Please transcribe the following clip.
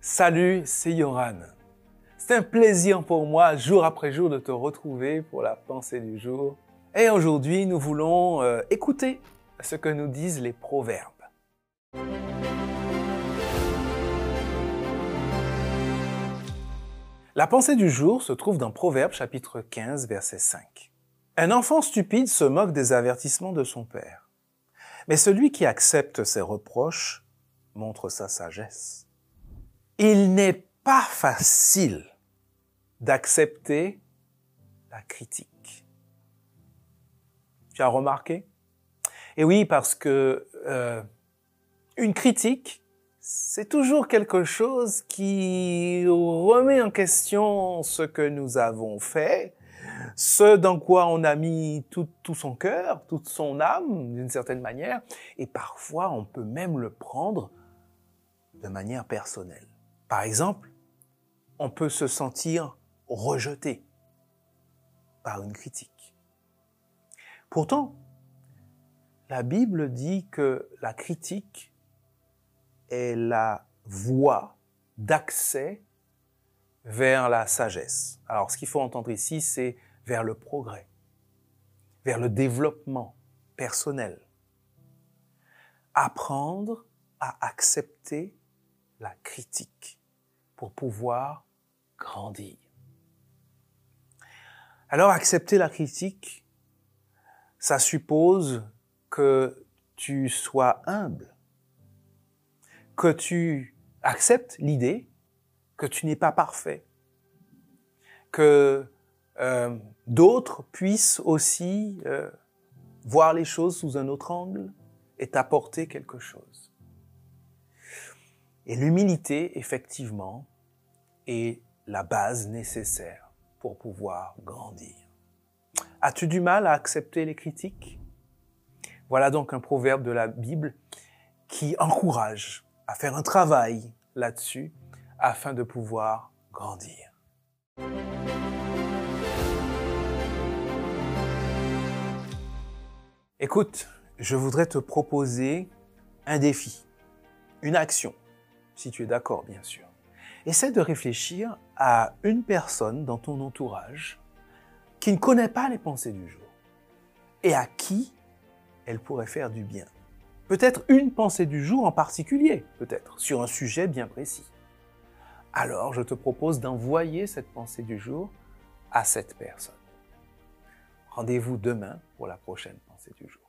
Salut, c'est Yoran. C'est un plaisir pour moi, jour après jour, de te retrouver pour la pensée du jour. Et aujourd'hui, nous voulons euh, écouter ce que nous disent les proverbes. La pensée du jour se trouve dans Proverbe chapitre 15, verset 5. Un enfant stupide se moque des avertissements de son père. Mais celui qui accepte ses reproches montre sa sagesse. Il n'est pas facile d'accepter la critique. Tu as remarqué? Et oui, parce que euh, une critique, c'est toujours quelque chose qui remet en question ce que nous avons fait, ce dans quoi on a mis tout, tout son cœur, toute son âme, d'une certaine manière, et parfois on peut même le prendre de manière personnelle. Par exemple, on peut se sentir rejeté par une critique. Pourtant, la Bible dit que la critique est la voie d'accès vers la sagesse. Alors, ce qu'il faut entendre ici, c'est vers le progrès, vers le développement personnel. Apprendre à accepter la critique pour pouvoir grandir. Alors, accepter la critique, ça suppose que tu sois humble, que tu acceptes l'idée que tu n'es pas parfait, que euh, d'autres puissent aussi euh, voir les choses sous un autre angle et t'apporter quelque chose. Et l'humilité, effectivement, est la base nécessaire pour pouvoir grandir. As-tu du mal à accepter les critiques? Voilà donc un proverbe de la Bible qui encourage à faire un travail là-dessus afin de pouvoir grandir. Écoute, je voudrais te proposer un défi, une action, si tu es d'accord bien sûr. Essaie de réfléchir à une personne dans ton entourage qui ne connaît pas les pensées du jour et à qui elle pourrait faire du bien. Peut-être une pensée du jour en particulier, peut-être, sur un sujet bien précis. Alors, je te propose d'envoyer cette pensée du jour à cette personne. Rendez-vous demain pour la prochaine pensée du jour.